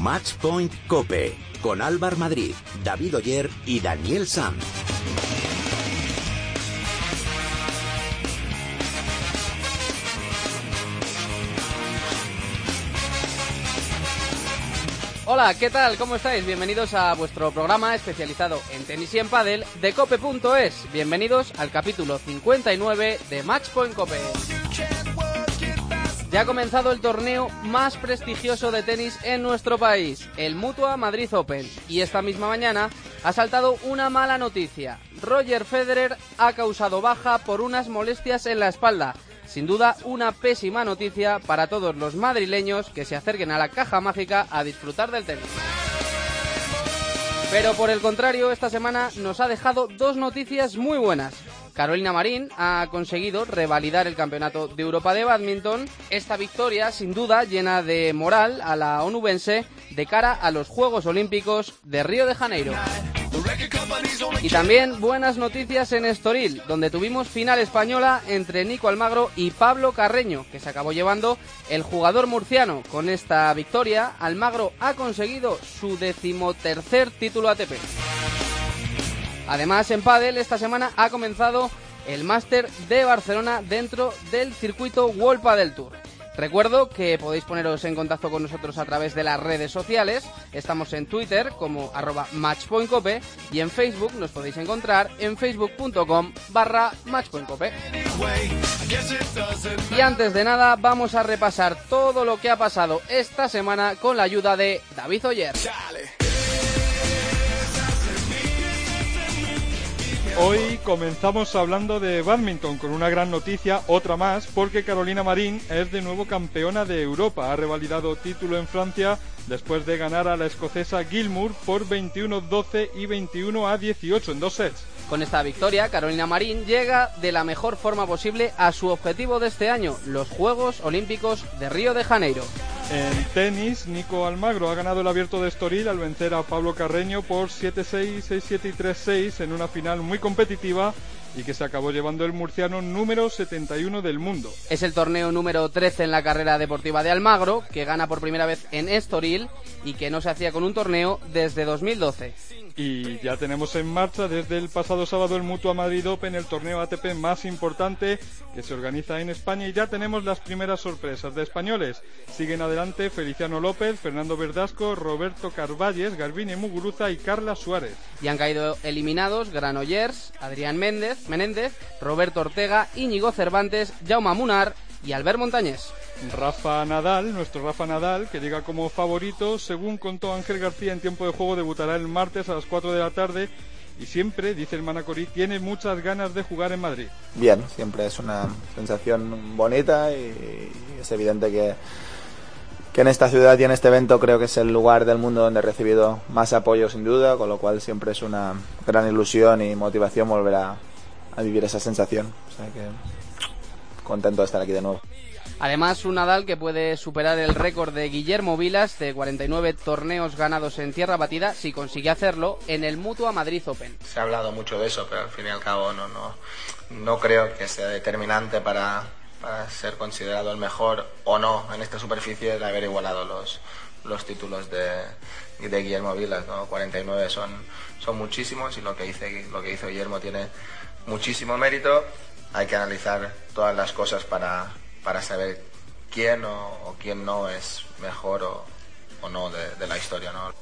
Matchpoint Cope con Álvar Madrid, David Oyer y Daniel Sanz. Hola, ¿qué tal? ¿Cómo estáis? Bienvenidos a vuestro programa especializado en tenis y en pádel de cope.es. Bienvenidos al capítulo 59 de Matchpoint Cope. Ya ha comenzado el torneo más prestigioso de tenis en nuestro país, el Mutua Madrid Open, y esta misma mañana ha saltado una mala noticia. Roger Federer ha causado baja por unas molestias en la espalda. Sin duda, una pésima noticia para todos los madrileños que se acerquen a la caja mágica a disfrutar del tenis. Pero por el contrario, esta semana nos ha dejado dos noticias muy buenas. Carolina Marín ha conseguido revalidar el campeonato de Europa de badminton. Esta victoria, sin duda, llena de moral a la onubense de cara a los Juegos Olímpicos de Río de Janeiro. Y también buenas noticias en Estoril, donde tuvimos final española entre Nico Almagro y Pablo Carreño, que se acabó llevando el jugador murciano. Con esta victoria, Almagro ha conseguido su decimotercer título ATP. Además, en Padel esta semana ha comenzado el Máster de Barcelona dentro del circuito World Padel Tour. Recuerdo que podéis poneros en contacto con nosotros a través de las redes sociales. Estamos en Twitter como arroba y en Facebook nos podéis encontrar en facebook.com barra matchpointcope. Y antes de nada vamos a repasar todo lo que ha pasado esta semana con la ayuda de David Oyer. Hoy comenzamos hablando de badminton con una gran noticia, otra más, porque Carolina Marín es de nuevo campeona de Europa. Ha revalidado título en Francia después de ganar a la escocesa Gilmour por 21-12 y 21 18 en dos sets. Con esta victoria, Carolina Marín llega de la mejor forma posible a su objetivo de este año, los Juegos Olímpicos de Río de Janeiro. En tenis, Nico Almagro ha ganado el abierto de Estoril al vencer a Pablo Carreño por 7-6, 6-7 y 3-6 en una final muy competitiva y que se acabó llevando el murciano número 71 del mundo. Es el torneo número 13 en la carrera deportiva de Almagro, que gana por primera vez en Estoril y que no se hacía con un torneo desde 2012. Y ya tenemos en marcha desde el pasado sábado el Mutua Madrid Open, el torneo ATP más importante que se organiza en España y ya tenemos las primeras sorpresas de españoles. Siguen adelante Feliciano López, Fernando Verdasco, Roberto Carvalles, Garbiñe Muguruza y Carla Suárez. Y han caído eliminados Granollers, Adrián Méndez, Menéndez, Roberto Ortega, Íñigo Cervantes, Jaume Munar y Albert Montañés. Rafa Nadal, nuestro Rafa Nadal, que llega como favorito, según contó Ángel García en tiempo de juego, debutará el martes a las 4 de la tarde y siempre, dice el Manacorí, tiene muchas ganas de jugar en Madrid. Bien, siempre es una sensación bonita y es evidente que, que en esta ciudad y en este evento creo que es el lugar del mundo donde he recibido más apoyo sin duda, con lo cual siempre es una gran ilusión y motivación volver a, a vivir esa sensación. O sea que contento de estar aquí de nuevo. Además, un Nadal que puede superar el récord de Guillermo Vilas de 49 torneos ganados en tierra batida si consigue hacerlo en el Mutua Madrid Open. Se ha hablado mucho de eso, pero al fin y al cabo no, no, no creo que sea determinante para, para ser considerado el mejor o no en esta superficie el haber igualado los, los títulos de, de Guillermo Vilas. ¿no? 49 son, son muchísimos y lo que, hice, lo que hizo Guillermo tiene muchísimo mérito. Hay que analizar todas las cosas para, para saber quién o, o quién no es mejor o, o no de, de, la historia. ¿no?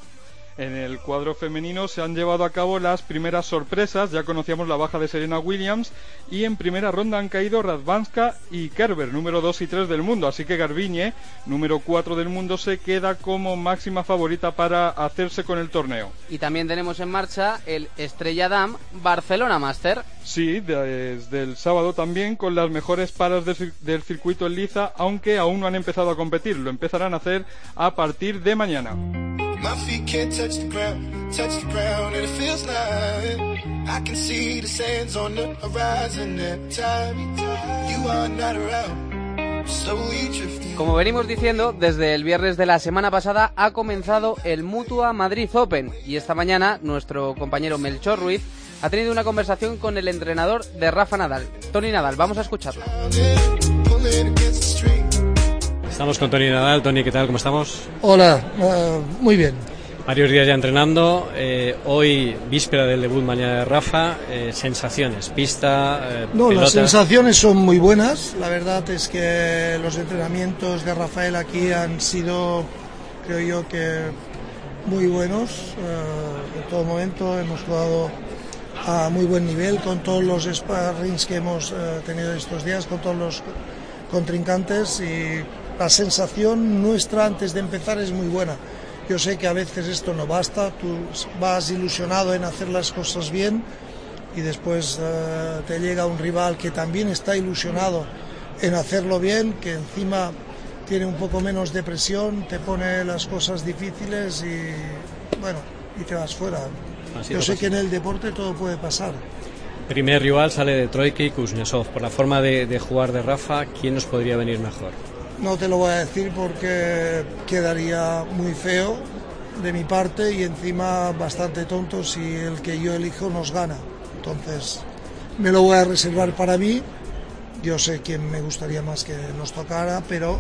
En el cuadro femenino se han llevado a cabo las primeras sorpresas, ya conocíamos la baja de Serena Williams y en primera ronda han caído Radvanska y Kerber, número 2 y 3 del mundo, así que Garbiñe, número 4 del mundo, se queda como máxima favorita para hacerse con el torneo. Y también tenemos en marcha el Estrella Dam Barcelona Master. Sí, desde el sábado también con las mejores paras del, del circuito en liza, aunque aún no han empezado a competir, lo empezarán a hacer a partir de mañana. Como venimos diciendo, desde el viernes de la semana pasada ha comenzado el Mutua Madrid Open. Y esta mañana nuestro compañero Melchor Ruiz ha tenido una conversación con el entrenador de Rafa Nadal, Tony Nadal. Vamos a escucharlo. Esta Estamos con Tony Nadal. Tony, ¿qué tal? ¿Cómo estamos? Hola, eh, muy bien. Varios días ya entrenando. Eh, hoy, víspera del debut mañana de Rafa, eh, sensaciones, pista. no, las sensaciones son muy buenas. La verdad es que los entrenamientos de Rafael aquí han sido, creo yo, que muy buenos. en todo momento hemos jugado a muy buen nivel con todos los sparrings que hemos tenido estos días, con todos los contrincantes y la sensación nuestra antes de empezar es muy buena. Yo sé que a veces esto no basta, tú vas ilusionado en hacer las cosas bien y después eh, te llega un rival que también está ilusionado en hacerlo bien, que encima tiene un poco menos de presión, te pone las cosas difíciles y bueno, y te vas fuera. Yo sé que en el deporte todo puede pasar. Primer rival sale de Troika y Kuznetsov. Por la forma de, jugar de Rafa, ¿quién nos podría venir mejor? No te lo voy a decir porque quedaría muy feo de mi parte y encima bastante tonto si el que yo elijo nos gana. Entonces me lo voy a reservar para mí. Yo sé quién me gustaría más que nos tocara, pero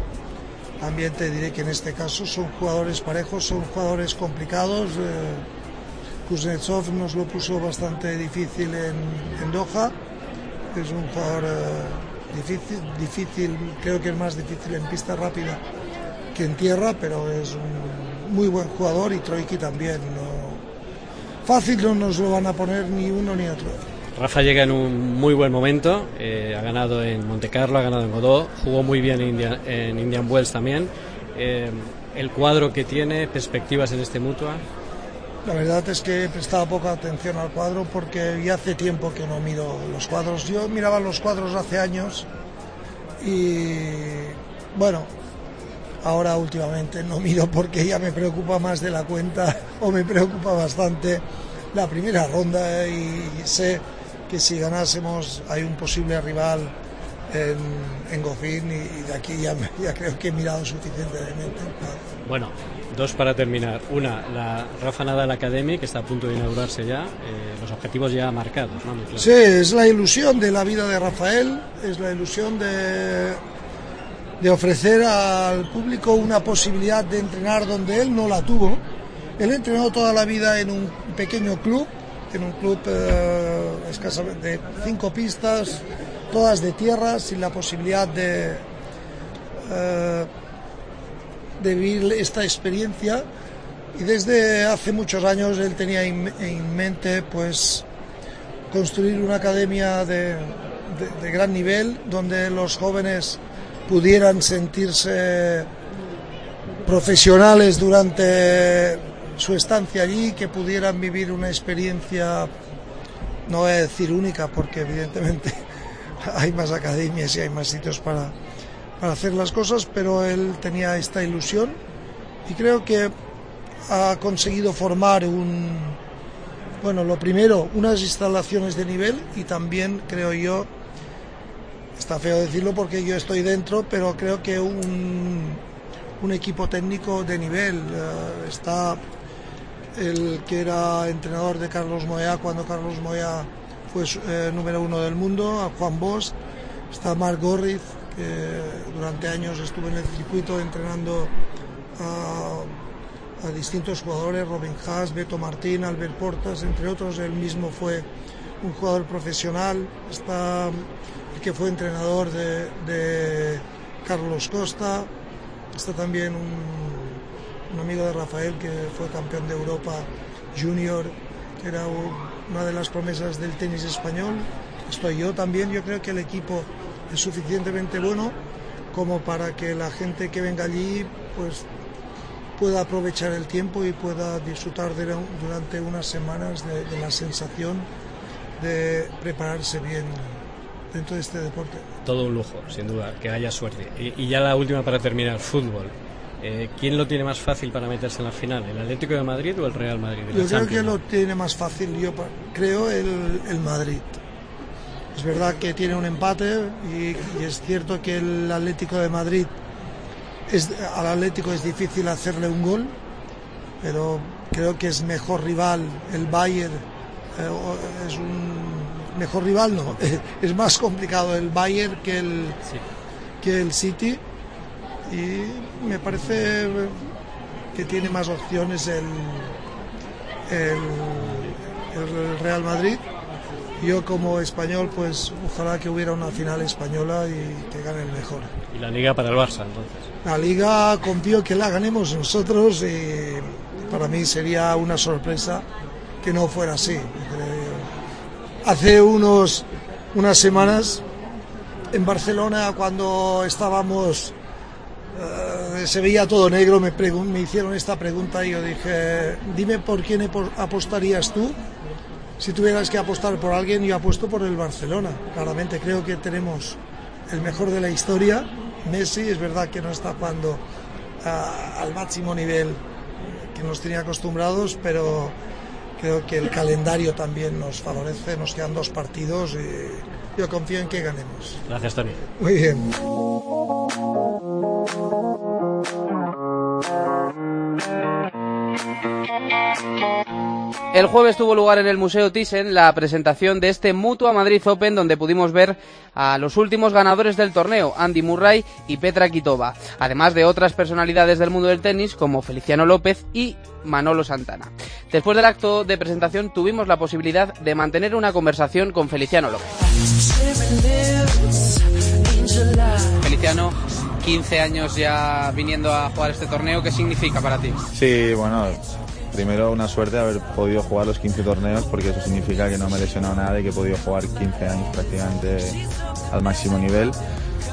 también te diré que en este caso son jugadores parejos, son jugadores complicados. Eh, Kuznetsov nos lo puso bastante difícil en, Doha. Es un jugador eh, difícil, creo que es más difícil en pista rápida que en tierra, pero es un muy buen jugador y Troiki también. fácil no nos lo van a poner ni uno ni otro. Rafa llega en un muy buen momento, eh, ha ganado en Monte Carlo, ha ganado en Godó, jugó muy bien en, India, en Indian Wells también. Eh, el cuadro que tiene, perspectivas en este Mutua. La verdad es que he prestado poca atención al cuadro porque ya hace tiempo que no miro los cuadros. Yo miraba los cuadros hace años y bueno, ahora últimamente no miro porque ya me preocupa más de la cuenta o me preocupa bastante la primera ronda y sé que si ganásemos hay un posible rival en, en Gofín y, de aquí ya, ya creo que he mirado suficientemente. Bueno, Dos para terminar. Una, la Rafa Nadal Academy, que está a punto de inaugurarse ya. Eh, los objetivos ya marcados, ¿no? Sí, es la ilusión de la vida de Rafael, es la ilusión de, de ofrecer al público una posibilidad de entrenar donde él no la tuvo. Él entrenó toda la vida en un pequeño club, en un club eh, de cinco pistas, todas de tierra, sin la posibilidad de... Eh, de vivir esta experiencia. Y desde hace muchos años él tenía en mente pues construir una academia de, gran nivel donde los jóvenes pudieran sentirse profesionales durante su estancia allí, que pudieran vivir una experiencia, no voy a decir única, porque evidentemente hay más academias y hay más sitios para, para hacer las cosas, pero él tenía esta ilusión y creo que ha conseguido formar un, bueno, lo primero, unas instalaciones de nivel y también creo yo, está feo decirlo porque yo estoy dentro, pero creo que un, un equipo técnico de nivel. Eh, está el que era entrenador de Carlos Moya cuando Carlos Moya fue eh, número uno del mundo, Juan Bosch, está Marc Gorriz, durante años estuve en el circuito entrenando a, distintos jugadores, Robin Haas, Beto Martín, Albert Portas, entre otros. Él mismo fue un jugador profesional. Está el que fue entrenador de, Carlos Costa. Está también un, un, amigo de Rafael que fue campeón de Europa junior, que era una de las promesas del tenis español. Estoy yo también. Yo creo que el equipo es suficientemente bueno como para que la gente que venga allí pues pueda aprovechar el tiempo y pueda disfrutar durante unas semanas de, la sensación de prepararse bien dentro de este deporte. Todo un lujo, sin duda, que haya suerte. Y, ya la última para terminar, fútbol. Eh, ¿Quién lo tiene más fácil para meterse en la final? ¿El Atlético de Madrid o el Real Madrid? Yo creo que lo tiene más fácil, yo creo, el, el Madrid. Es verdad que tiene un empate y, es cierto que el Atlético de Madrid, es, al Atlético es difícil hacerle un gol, pero creo que es mejor rival el Bayern, eh, es un mejor rival, no, es más complicado el Bayern que el, que el City. y me parece que tiene más opciones el, el, el Real Madrid. Yo como español, pues ojalá que hubiera una final española y que gane el mejor. ¿Y la liga para el Barça entonces? La liga confío que la ganemos nosotros y para mí sería una sorpresa que no fuera así. Hace unos, unas semanas en Barcelona cuando estábamos eh, se veía todo negro, me, me hicieron esta pregunta y yo dije, dime por quién apostarías tú. Si tuvieras que apostar por alguien, yo apuesto por el Barcelona. Claramente creo que tenemos el mejor de la historia. Messi es verdad que no está jugando al máximo nivel que nos tenía acostumbrados, pero creo que el calendario también nos favorece. Nos quedan dos partidos y yo confío en que ganemos. Gracias, Tony. Muy bien. El jueves tuvo lugar en el Museo Thyssen la presentación de este Mutua Madrid Open donde pudimos ver a los últimos ganadores del torneo, Andy Murray y Petra Kitova, además de otras personalidades del mundo del tenis como Feliciano López y Manolo Santana. Después del acto de presentación tuvimos la posibilidad de mantener una conversación con Feliciano López. Feliciano, 15 años ya viniendo a jugar este torneo, ¿qué significa para ti? Sí, bueno, primero una suerte haber podido jugar los 15 torneos porque eso significa que no me he lesionado nada y que he podido jugar 15 años prácticamente al máximo nivel.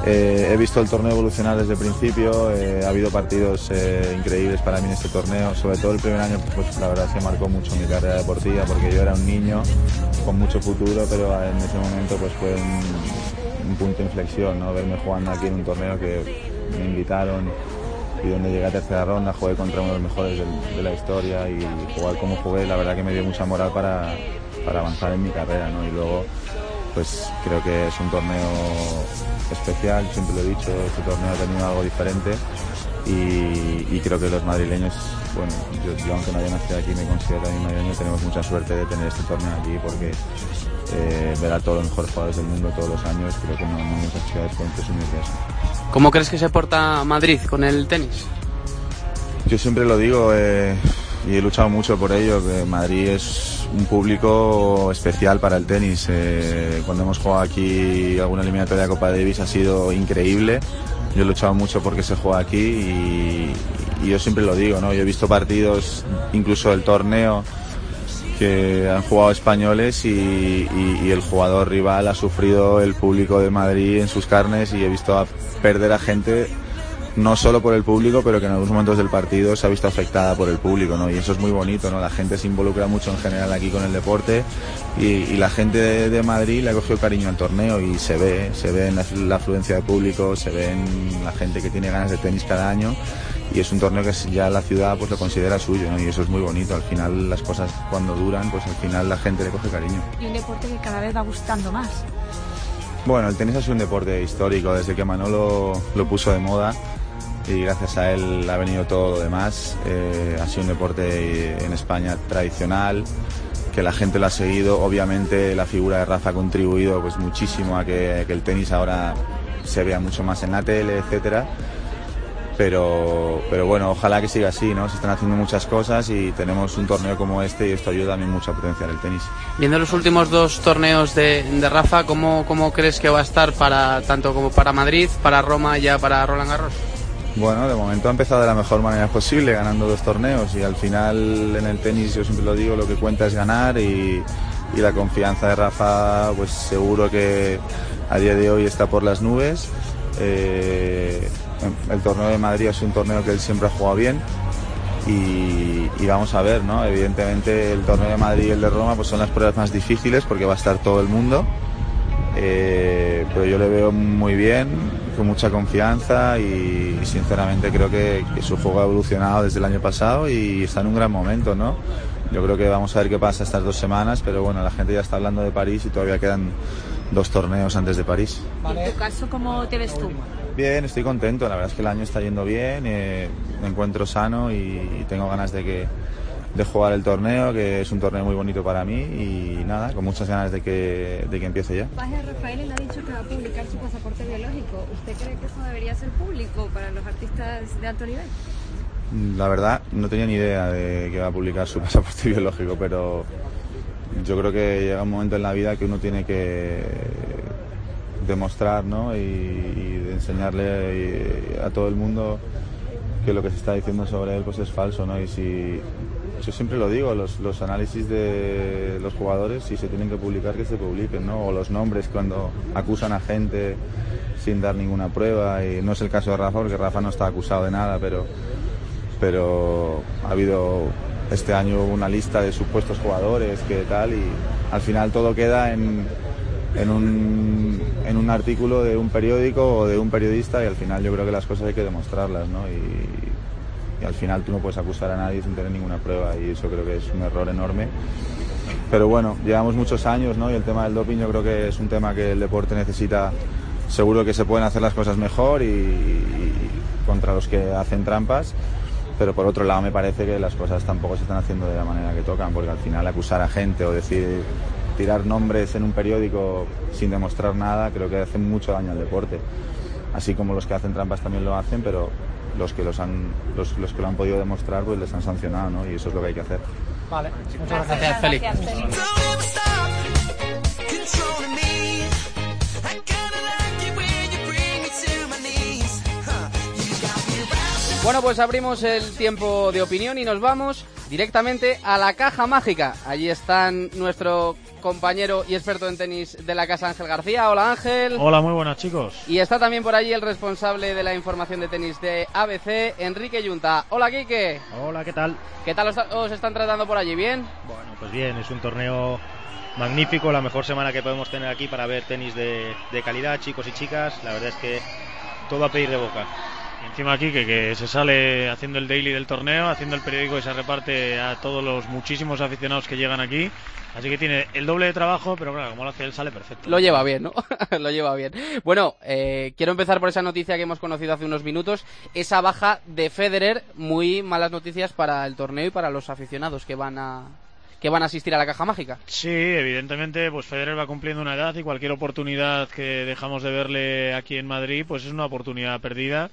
Eh, he visto el torneo evolucionar desde el principio, eh, ha habido partidos eh, increíbles para mí en este torneo, sobre todo el primer año pues la verdad que marcó mucho mi carrera deportiva porque yo era un niño con mucho futuro pero en ese momento pues fue un, punto de inflexión, ¿no? verme jugando aquí en un torneo que me invitaron donde llegué a tercera ronda, jugué contra uno de los mejores de, la historia y jugar como jugué, la verdad que me dio mucha moral para, para avanzar en mi carrera, ¿no? Y luego, pues creo que es un torneo especial, siempre lo he dicho, este torneo ha tenido algo diferente y, creo que los madrileños, bueno, yo, aunque no haya nacido aquí me considero también madrileño, tenemos mucha suerte de tener este torneo aquí porque eh, ver a todos los mejores jugadores del mundo todos los años, creo que no, hay muchas ciudades pueden presumir de eso. ¿Cómo crees que se porta Madrid con el tenis? Yo siempre lo digo eh, y he luchado mucho por ello, que Madrid es un público especial para el tenis. Eh, cuando hemos jugado aquí alguna eliminatoria de Copa Davis ha sido increíble. Yo he luchado mucho porque se juega aquí y, yo siempre lo digo, ¿no? Yo he visto partidos, incluso el torneo, que han jugado españoles y, el jugador rival ha sufrido el público de Madrid en sus carnes y he visto perder a gente no solo por el público, pero que en algunos momentos del partido se ha visto afectada por el público, ¿no? Y eso es muy bonito, ¿no? La gente se involucra mucho en general aquí con el deporte y, la gente de, Madrid le ha cogido cariño al torneo y se ve, se ve en la, afluencia de público, se ve en la gente que tiene ganas de tenis cada año y es un torneo que ya la ciudad pues lo considera suyo y eso es muy bonito. Al final las cosas cuando duran, pues al final la gente le coge cariño. Y un deporte que cada vez va gustando más. Bueno, el tenis es un deporte histórico desde que Manolo lo puso de moda y gracias a él ha venido todo lo demás. Eh, ha sido un deporte en España tradicional, que la gente lo ha seguido. Obviamente la figura de Rafa ha contribuido pues muchísimo a que, que el tenis ahora se vea mucho más en la tele, etcétera pero, pero bueno, ojalá que siga así, ¿no? Se están haciendo muchas cosas y tenemos un torneo como este y esto ayuda también mucho a potenciar el tenis. Viendo los últimos dos torneos de, de Rafa, ¿cómo, ¿cómo, crees que va a estar para tanto como para Madrid, para Roma y ya para Roland Garros? Bueno, de momento ha empezado de la mejor manera posible, ganando dos torneos y al final en el tenis yo siempre lo digo, lo que cuenta es ganar y, y la confianza de Rafa pues seguro que a día de hoy está por las nubes. Eh, el torneo de Madrid es un torneo que él siempre ha jugado bien y, vamos a ver, ¿no? Evidentemente el torneo de Madrid y el de Roma pues son las pruebas más difíciles porque va a estar todo el mundo. Eh, pero yo le veo muy bien, con mucha confianza y, sinceramente creo que, su juego ha evolucionado desde el año pasado y está en un gran momento, ¿no? Yo creo que vamos a ver qué pasa estas dos semanas, pero bueno, la gente ya está hablando de París y todavía quedan dos torneos antes de París. ¿En tu caso cómo te ves tú? Bien, estoy contento. La verdad es que el año está yendo bien, eh, me encuentro sano y, tengo ganas de que, de jugar el torneo, que es un torneo muy bonito para mí y nada, con muchas ganas de que, de que empiece ya. Paje Rafael le ha dicho que va a publicar su pasaporte biológico. ¿Usted cree que eso debería ser público para los artistas de alto nivel? La verdad, no tenía ni idea de que va a publicar su pasaporte biológico, pero yo creo que llega un momento en la vida que uno tiene que demostrar ¿no? y, y enseñarle a todo el mundo que lo que se está diciendo sobre él pues es falso. ¿no? Y si, yo siempre lo digo, los, los análisis de los jugadores, si se tienen que publicar, que se publiquen, ¿no? o los nombres cuando acusan a gente sin dar ninguna prueba. Y no es el caso de Rafa, porque Rafa no está acusado de nada, pero, pero ha habido este año una lista de supuestos jugadores, que tal, y al final todo queda en, en, un, en un artículo de un periódico o de un periodista y al final yo creo que las cosas hay que demostrarlas, ¿no? Y, al final tú no puedes acusar a nadie sin tener ninguna prueba y eso creo que es un error enorme. Pero bueno, llevamos muchos años, ¿no? Y el tema del doping yo creo que es un tema que el deporte necesita. Seguro que se pueden hacer las cosas mejor y contra los que hacen trampas pero por otro lado me parece que las cosas tampoco se están haciendo de la manera que tocan, porque al final acusar a gente o decir tirar nombres en un periódico sin demostrar nada creo que hace mucho daño al deporte. Así como los que hacen trampas también lo hacen, pero los que los han los, los que lo han podido demostrar pues les han sancionado, ¿no? Y eso es lo que hay que hacer. Vale, muchas gracias, Félix. Bueno, pues abrimos el tiempo de opinión y nos vamos directamente a la caja mágica. Allí están nuestro compañero y experto en tenis de la casa Ángel García. Hola Ángel. Hola, muy buenas chicos. Y está también por allí el responsable de la información de tenis de ABC, Enrique Yunta. Hola Quique. Hola, ¿qué tal? ¿Qué tal os, os están tratando por allí? ¿Bien? Bueno, pues bien, es un torneo magnífico, la mejor semana que podemos tener aquí para ver tenis de, de calidad, chicos y chicas. La verdad es que todo a pedir de boca. Y encima aquí que, que se sale haciendo el daily del torneo, haciendo el periódico que se reparte a todos los muchísimos aficionados que llegan aquí. Así que tiene el doble de trabajo, pero claro, como lo hace él sale perfecto. Lo lleva bien, ¿no? lo lleva bien. Bueno, eh, quiero empezar por esa noticia que hemos conocido hace unos minutos. Esa baja de Federer, muy malas noticias para el torneo y para los aficionados que van a que van a asistir a la caja mágica. Sí, evidentemente, pues Federer va cumpliendo una edad y cualquier oportunidad que dejamos de verle aquí en Madrid, pues es una oportunidad perdida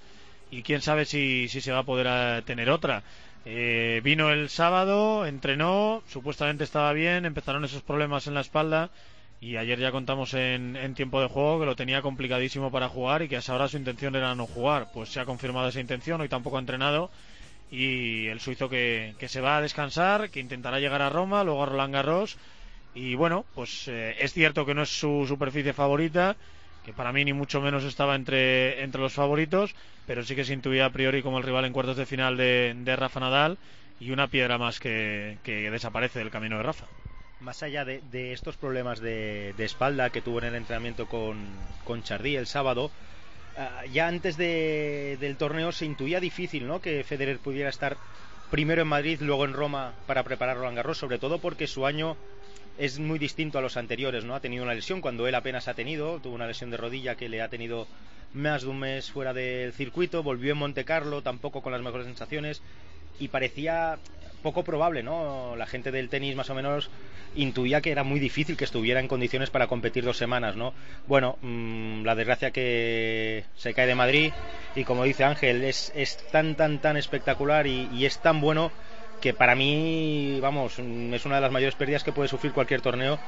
y quién sabe si, si se va a poder a, tener otra. Eh, vino el sábado, entrenó, supuestamente estaba bien, empezaron esos problemas en la espalda y ayer ya contamos en, en, tiempo de juego que lo tenía complicadísimo para jugar y que hasta ahora su intención era no jugar. Pues se ha confirmado esa intención, hoy tampoco ha entrenado y el suizo que, que se va a descansar, que intentará llegar a Roma, luego a Roland Garros y bueno, pues eh, es cierto que no es su superficie favorita, que para mí ni mucho menos estaba entre, entre los favoritos, pero sí que se intuía a priori como el rival en cuartos de final de, de Rafa Nadal y una piedra más que, que, desaparece del camino de Rafa. Más allá de, de estos problemas de, espalda que tuvo en el entrenamiento con, con Chardí el sábado, uh, ya antes del torneo se intuía difícil ¿no? que Federer pudiera estar primero en Madrid, luego en Roma para preparar Roland Garros, sobre todo porque su año es muy distinto a los anteriores, ¿no? Ha tenido una lesión cuando él apenas ha tenido, tuvo una lesión de rodilla que le ha tenido más de un mes fuera del circuito, volvió en Monte Carlo, tampoco con las mejores sensaciones y parecía poco probable, ¿no? La gente del tenis más o menos intuía que era muy difícil que estuviera en condiciones para competir dos semanas, ¿no? Bueno, mmm, la desgracia que se cae de Madrid y como dice Ángel, es, es tan, tan, tan espectacular y es tan bueno que para mí, vamos, es una de las mayores pérdidas que puede sufrir cualquier torneo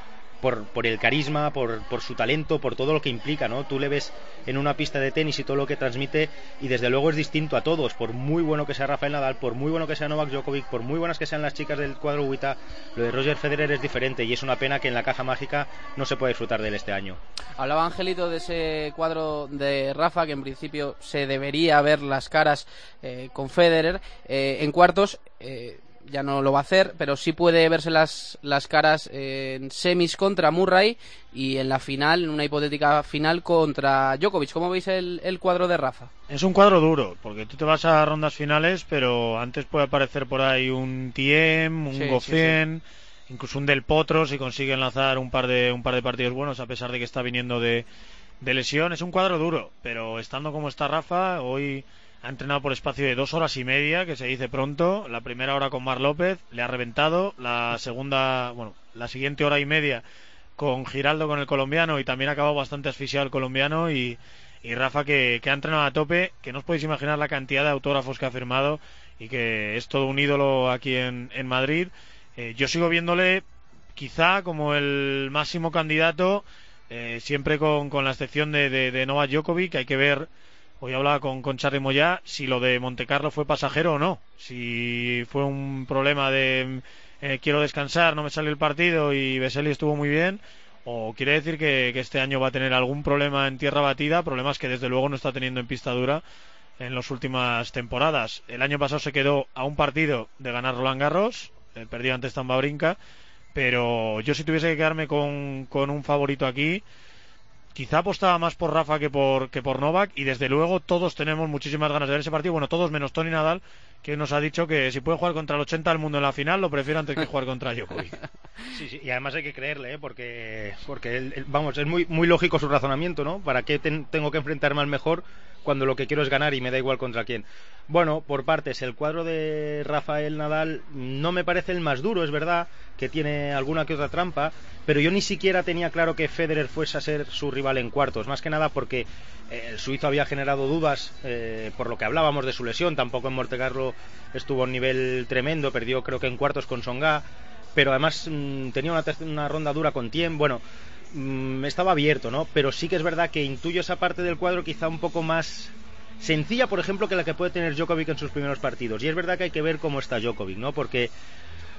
por, por el carisma, por, por, su talento, por todo lo que implica, ¿no? Tú le ves en una pista de tenis y todo lo que transmite y desde luego es distinto a todos, por muy bueno que sea Rafael Nadal, por muy bueno que sea Novak Djokovic, por muy buenas que sean las chicas del cuadro Ubita, lo de Roger Federer es diferente y es una pena que en la caja mágica no se puede disfrutar de él este año. Hablaba Angelito de ese cuadro de Rafa que en principio se debería ver las caras eh, con Federer eh, en cuartos. Eh, ya no lo va a hacer, pero sí puede verse las, las caras en semis contra Murray y en la final, en una hipotética final contra Djokovic. ¿Cómo veis el, el, cuadro de Rafa? Es un cuadro duro, porque tú te vas a rondas finales, pero antes puede aparecer por ahí un Tiem, un sí, Goffin, sí, sí. incluso un Del Potro si consiguen lanzar un par de un par de partidos buenos a pesar de que está viniendo de, de lesión. Es un cuadro duro, pero estando como está Rafa, hoy ha entrenado por espacio de dos horas y media, que se dice pronto. La primera hora con Mar López, le ha reventado. La segunda, bueno, la siguiente hora y media con Giraldo, con el colombiano, y también ha acabado bastante asfixiado el colombiano. Y, Rafa, que, ha entrenado a tope, que no os podéis imaginar la cantidad de autógrafos que ha firmado y que es todo un ídolo aquí en, Madrid. Eh, yo sigo viéndole quizá como el máximo candidato, eh, siempre con, la excepción de, de, de Novak Djokovic, hay que ver Hoy hablaba con, con Charly Moyá si lo de Montecarlo fue pasajero o no. Si fue un problema de eh, quiero descansar, no me sale el partido y Veseli estuvo muy bien. O quiere decir que, este año va a tener algún problema en tierra batida, problemas que desde luego no está teniendo en pista dura en las últimas temporadas. El año pasado se quedó a un partido de ganar Roland Garros, eh, perdió ante Stamba Brinca, pero yo si tuviese que quedarme con, con un favorito aquí, Quizá apostaba más por Rafa que por, que por Novak y desde luego todos tenemos muchísimas ganas de ver ese partido. Bueno, todos menos Tony Nadal, que nos ha dicho que si puede jugar contra el 80 del mundo en la final, lo prefiere antes que jugar contra Djokovic. Sí, sí, y además hay que creerle, ¿eh? porque, porque vamos, es muy, muy lógico su razonamiento, ¿no? ¿Para qué tengo que enfrentarme al mejor cuando lo que quiero es ganar y me da igual contra quién? Bueno, por partes, el cuadro de Rafael Nadal no me parece el más duro, es verdad, que tiene alguna que otra trampa, pero yo ni siquiera tenía claro que Federer fuese a ser su rival en cuartos, más que nada porque eh, el suizo había generado dudas eh, por lo que hablábamos de su lesión, tampoco en Montecarlo estuvo a un nivel tremendo, perdió creo que en cuartos con Songa, pero además mm, tenía una, una, ronda dura con Tiem, bueno, mm, estaba abierto, ¿no? Pero sí que es verdad que intuyo esa parte del cuadro quizá un poco más sencilla, por ejemplo, que la que puede tener Djokovic en sus primeros partidos. Y es verdad que hay que ver cómo está Djokovic, ¿no? Porque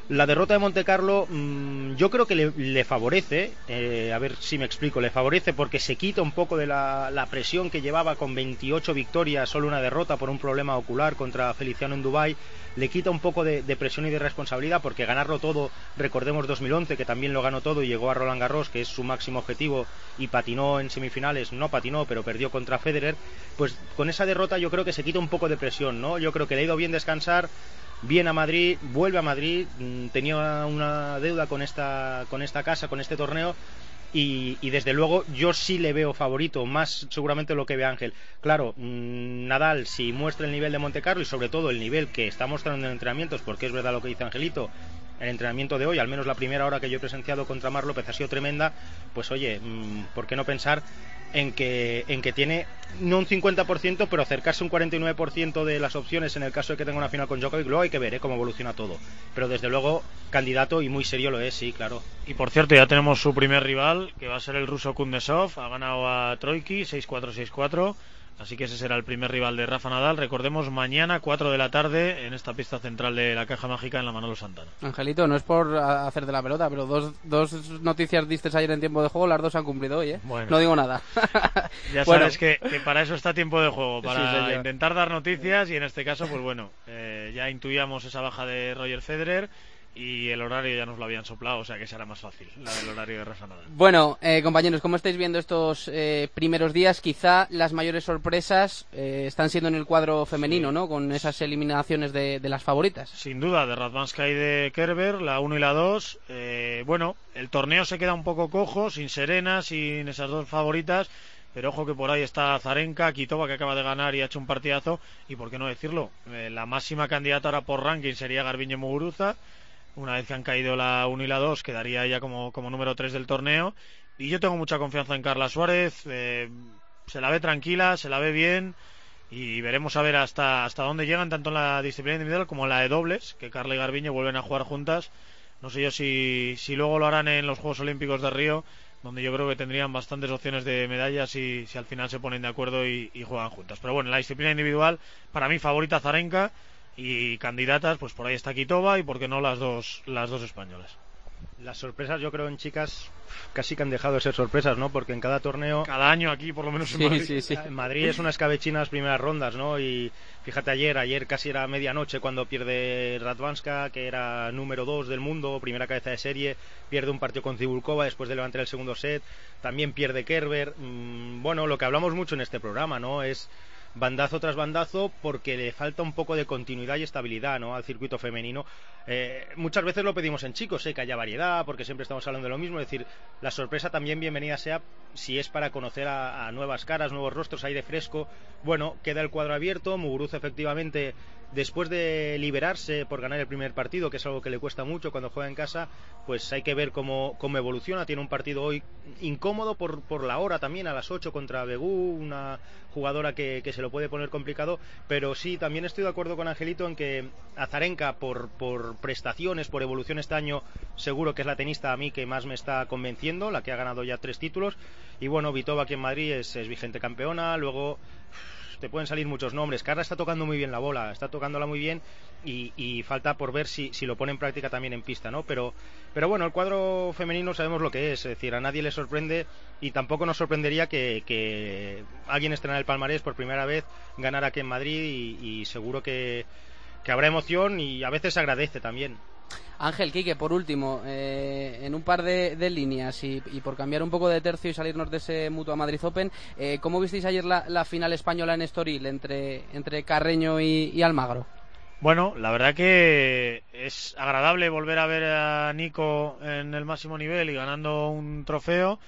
la derrota de Montecarlo mm, yo creo que le, favorece, eh, a ver si me explico, le favorece porque se quita un poco de la, presión que llevaba con 28 victorias, solo una derrota por un problema ocular contra Feliciano en Dubái, le quita un poco de, presión y de responsabilidad porque ganarlo todo, recordemos 2011 que también lo ganó todo y llegó a Roland Garros, que es su máximo objetivo y patinó en semifinales, no patinó, pero perdió contra Federer, pues con esa derrota yo creo que se quita un poco de presión, ¿no? Yo creo que le ha ido bien descansar viene a Madrid, vuelve a Madrid, mm, tenía una deuda con esta, con esta casa, con este torneo. Y, desde luego yo sí le veo favorito, más seguramente lo que ve Ángel. Claro, mm, Nadal, si muestra el nivel de Montecarlo y sobre todo el nivel que está mostrando en entrenamientos, porque es verdad lo que dice Angelito, el entrenamiento de hoy, al menos la primera hora que yo he presenciado contra Mar López ha sido tremenda, pues oye, mm, ¿por qué no pensar en que, en que tiene no un 50%, pero acercarse un 49% de las opciones en el caso de que tenga una final con Djokovic. Luego hay que ver ¿eh? cómo evoluciona todo. Pero desde luego, candidato y muy serio lo es, sí, claro. Y por cierto, ya tenemos su primer rival, que va a ser el ruso Kundesov. Ha ganado a Troiki 6-4-6-4. Así que ese será el primer rival de Rafa Nadal. Recordemos, mañana, 4 de la tarde, en esta pista central de la Caja Mágica en la Manolo Santana. Angelito, no es por hacer de la pelota, pero dos, dos noticias diste ayer en tiempo de juego, las dos han cumplido hoy, ¿eh? No digo nada. ya sabes que, para eso está tiempo de juego, para intentar dar noticias y en este caso, pues bueno, eh, ya intuíamos esa baja de Roger Federer y el horario ya nos lo habían soplado, o sea que será más fácil, la del horario de Rafa Nadal. Bueno, eh, compañeros, como estáis viendo estos eh, primeros días, quizá las mayores sorpresas eh, están siendo en el cuadro femenino, ¿no? Con esas eliminaciones de, las favoritas. Sin duda, de Radvanska y de Kerber, la 1 y la 2. bueno, el torneo se queda un poco cojo, sin Serena, sin esas dos favoritas. Pero ojo que por ahí está Zarenka, Kitova que acaba de ganar y ha hecho un partidazo. Y por qué no decirlo, la máxima candidata ahora por ranking sería Garbiñe Muguruza una vez que han caído la 1 y la 2, quedaría ella como, como número 3 del torneo. Y yo tengo mucha confianza en Carla Suárez. Eh, se la ve tranquila, se la ve bien. Y veremos a ver hasta, hasta dónde llegan, tanto en la disciplina individual como en la de dobles, que Carla y Garbiño vuelven a jugar juntas. No sé yo si, si luego lo harán en los Juegos Olímpicos de Río, donde yo creo que tendrían bastantes opciones de medallas si, si al final se ponen de acuerdo y, y juegan juntas. Pero bueno, en la disciplina individual, para mí favorita Zarenka y candidatas, pues por ahí está Quitoba y por qué no las dos, las dos españolas. Las sorpresas yo creo en chicas casi que han dejado de ser sorpresas, ¿no? Porque en cada torneo... Cada año aquí, por lo menos en Madrid. Sí, sí. En Madrid es una escabechina las primeras rondas, ¿no? Y fíjate ayer, ayer casi era medianoche cuando pierde Radvanska, que era número 2 del mundo, primera cabeza de serie, pierde un partido con Cibulkova después de levantar el segundo set, también pierde Kerber. Mm, bueno, lo que hablamos mucho en este programa, ¿no? Es bandazo tras bandazo porque le falta un poco de continuidad y estabilidad ¿no? al circuito femenino. Eh, muchas veces lo pedimos en chicos, sé que haya variedad, porque siempre estamos hablando de lo mismo. Es decir, la sorpresa también bienvenida sea si es para conocer a, nuevas caras, nuevos rostros, aire fresco. Bueno, queda el cuadro abierto. Muguruz efectivamente después de liberarse por ganar el primer partido, que es algo que le cuesta mucho cuando juega en casa, pues hay que ver cómo, cómo evoluciona. Tiene un partido hoy incómodo por, por la hora también, a las 8 contra Begú, una jugadora que, que, se lo puede poner complicado, pero sí, también estoy de acuerdo con Angelito en que Azarenka, por, por prestaciones, por evolución este año, seguro que es la tenista a mí que más me está convenciendo, la que ha ganado ya tres títulos, y bueno, Vitova aquí en Madrid es, es vigente campeona, luego te pueden salir muchos nombres. Carla está tocando muy bien la bola, está tocándola muy bien y, falta por ver si, si, lo pone en práctica también en pista, ¿no? Pero, pero bueno, el cuadro femenino sabemos lo que es, es decir, a nadie le sorprende y tampoco nos sorprendería que, que alguien estrenara el palmarés por primera vez, ganara aquí en Madrid y, seguro que, que habrá emoción y a veces agradece también. Ángel, Quique, por último, eh, en un par de, líneas y, por cambiar un poco de tercio y salirnos de ese Mutua Madrid Open, eh, ¿cómo visteis ayer la, final española en Estoril entre, entre Carreño y, Almagro? Bueno, la verdad que es agradable volver a ver a Nico en el máximo nivel y ganando un trofeo.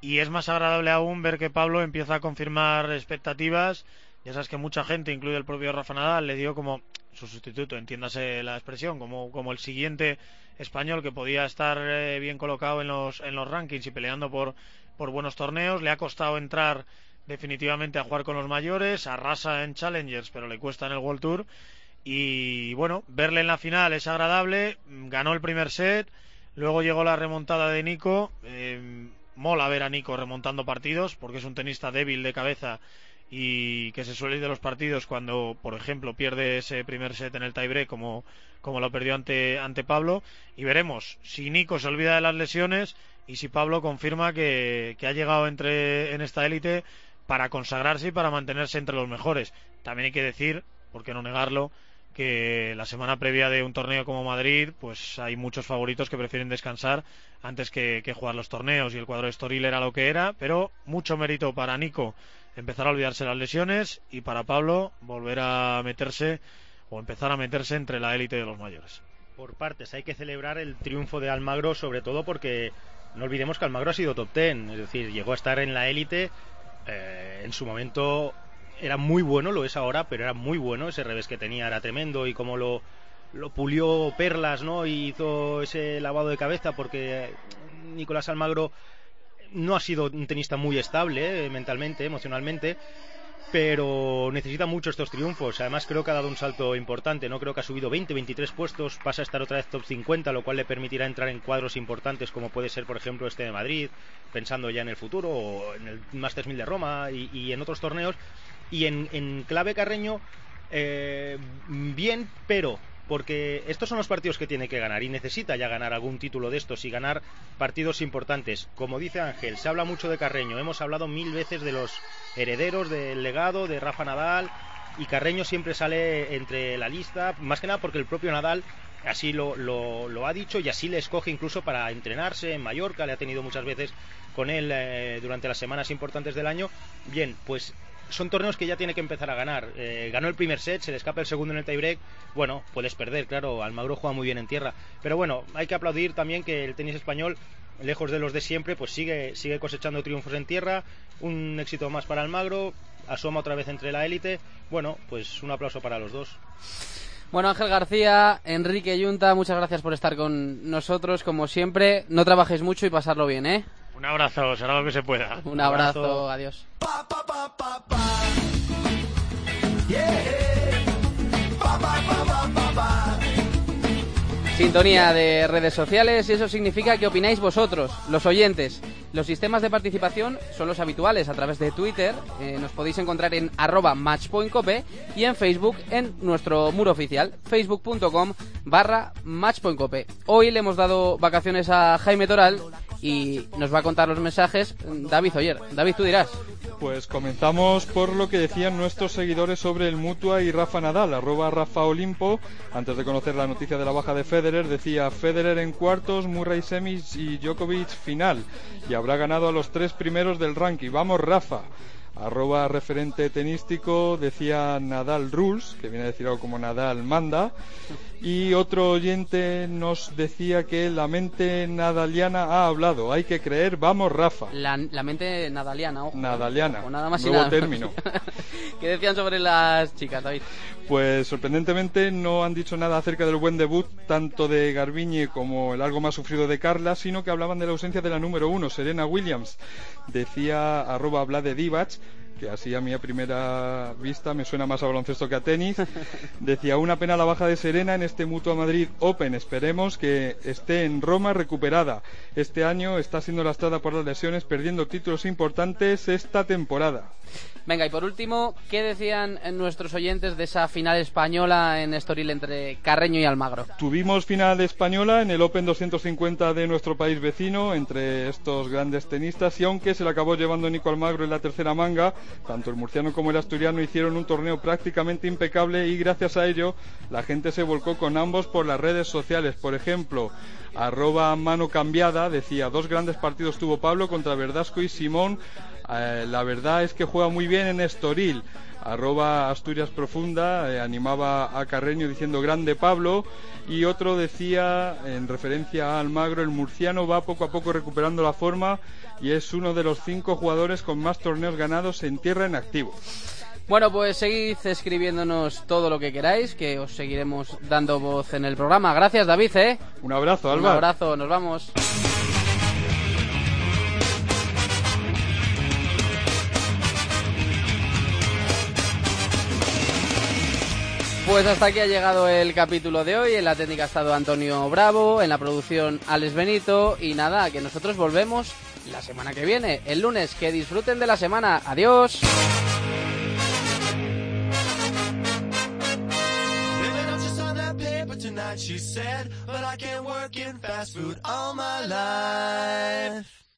Y es más agradable aún ver que Pablo empieza a confirmar expectativas. Ya sabes que mucha gente, incluido el propio Rafa Nadal, le dio como su sustituto, entiéndase la expresión, como, como el siguiente español que podía estar eh, bien colocado en los, en los rankings y peleando por, por buenos torneos. Le ha costado entrar definitivamente a jugar con los mayores, arrasa en Challengers, pero le cuesta en el World Tour. Y bueno, verle en la final es agradable, ganó el primer set, luego llegó la remontada de Nico. Eh, mola ver a Nico remontando partidos porque es un tenista débil de cabeza y que se suele ir de los partidos cuando, por ejemplo, pierde ese primer set en el tiebreak como, como lo perdió ante, ante Pablo. Y veremos si Nico se olvida de las lesiones y si Pablo confirma que, que ha llegado entre, en esta élite para consagrarse y para mantenerse entre los mejores. También hay que decir, por qué no negarlo, que la semana previa de un torneo como Madrid, pues hay muchos favoritos que prefieren descansar antes que, que jugar los torneos y el cuadro de Estoril era lo que era, pero mucho mérito para Nico empezar a olvidarse las lesiones y para Pablo volver a meterse o empezar a meterse entre la élite de los mayores. Por partes, hay que celebrar el triunfo de Almagro, sobre todo porque no olvidemos que Almagro ha sido top ten, es decir, llegó a estar en la élite. Eh, en su momento era muy bueno, lo es ahora, pero era muy bueno. Ese revés que tenía era tremendo y como lo, lo pulió perlas, ¿no? Y hizo ese lavado de cabeza porque Nicolás Almagro no ha sido un tenista muy estable eh, mentalmente, emocionalmente, pero necesita mucho estos triunfos. Además, creo que ha dado un salto importante. No creo que ha subido 20, 23 puestos, pasa a estar otra vez top 50, lo cual le permitirá entrar en cuadros importantes, como puede ser, por ejemplo, este de Madrid, pensando ya en el futuro, o en el Masters 1000 de Roma y, en otros torneos. Y en, clave Carreño, eh, bien, pero porque estos son los partidos que tiene que ganar y necesita ya ganar algún título de estos y ganar partidos importantes. Como dice Ángel, se habla mucho de Carreño, hemos hablado mil veces de los herederos del legado de Rafa Nadal y Carreño siempre sale entre la lista, más que nada porque el propio Nadal así lo, lo, ha dicho y así le escoge incluso para entrenarse en Mallorca, le ha tenido muchas veces con él eh, durante las semanas importantes del año. Bien, pues son torneos que ya tiene que empezar a ganar. Eh, ganó el primer set, se le escapa el segundo en el tiebreak. Bueno, puedes perder, claro. Almagro juega muy bien en tierra. Pero bueno, hay que aplaudir también que el tenis español, lejos de los de siempre, pues sigue, sigue cosechando triunfos en tierra. Un éxito más para Almagro. Asoma otra vez entre la élite. Bueno, pues un aplauso para los dos. Bueno, Ángel García, Enrique Yunta, muchas gracias por estar con nosotros, como siempre. No trabajéis mucho y pasarlo bien, ¿eh? Un abrazo, será lo que se pueda. Un abrazo, adiós. Sintonía de redes sociales y eso significa que opináis vosotros, los oyentes. Los sistemas de participación son los habituales a través de Twitter. Eh, nos podéis encontrar en arroba y en Facebook en nuestro muro oficial, facebook.com barra matchpointcope. Hoy le hemos dado vacaciones a Jaime Toral y nos va a contar los mensajes David Oyer. David, tú dirás. Pues comenzamos por lo que decían nuestros seguidores sobre el Mutua y Rafa Nadal, arroba Rafa Olimpo. Antes de conocer la noticia de la baja de Federer, decía Federer en cuartos, Murray semis y Djokovic final. Y habrá ganado a los tres primeros del ranking. Vamos, Rafa. arroba referente tenístico decía Nadal Rules, que viene a decir algo como Nadal manda, y otro oyente nos decía que la mente nadaliana ha hablado, hay que creer, vamos Rafa. La, mente nadaliana, ojo. Nadaliana, o nada más nuevo nada término. ¿Qué decían sobre las chicas, David? Pues sorprendentemente no han dicho nada acerca del buen debut tanto de Garbiñe como el algo más sufrido de Carla, sino que hablaban de la ausencia de la número uno, Serena Williams. Decía arroba Vlade Divac que así a mi primera vista me suena más a baloncesto que a tenis. Decía, una pena la baja de Serena en este Mutua Madrid Open. Esperemos que esté en Roma recuperada. Este año está siendo lastrada por las lesiones, perdiendo títulos importantes esta temporada. Venga, y por último, ¿qué decían nuestros oyentes de esa final española en Estoril entre Carreño y Almagro? Tuvimos final española en el Open 250 de nuestro país vecino entre estos grandes tenistas y aunque se le acabó llevando Nico Almagro en la tercera manga, tanto el murciano como el asturiano hicieron un torneo prácticamente impecable y gracias a ello la gente se volcó con ambos por las redes sociales. Por ejemplo, arroba mano cambiada decía dos grandes partidos tuvo Pablo contra Verdasco y Simón eh, la verdad es que juega muy bien en Estoril. Arroba Asturias Profunda eh, animaba a Carreño diciendo grande Pablo y otro decía en referencia a Almagro el murciano va poco a poco recuperando la forma y es uno de los cinco jugadores con más torneos ganados en tierra en activo. Bueno, pues seguid escribiéndonos todo lo que queráis, que os seguiremos dando voz en el programa. Gracias, David, ¿eh? Un abrazo, Alba. Un abrazo, nos vamos. Pues hasta aquí ha llegado el capítulo de hoy. En la técnica ha estado Antonio Bravo, en la producción Alex Benito. Y nada, que nosotros volvemos la semana que viene, el lunes. Que disfruten de la semana. Adiós.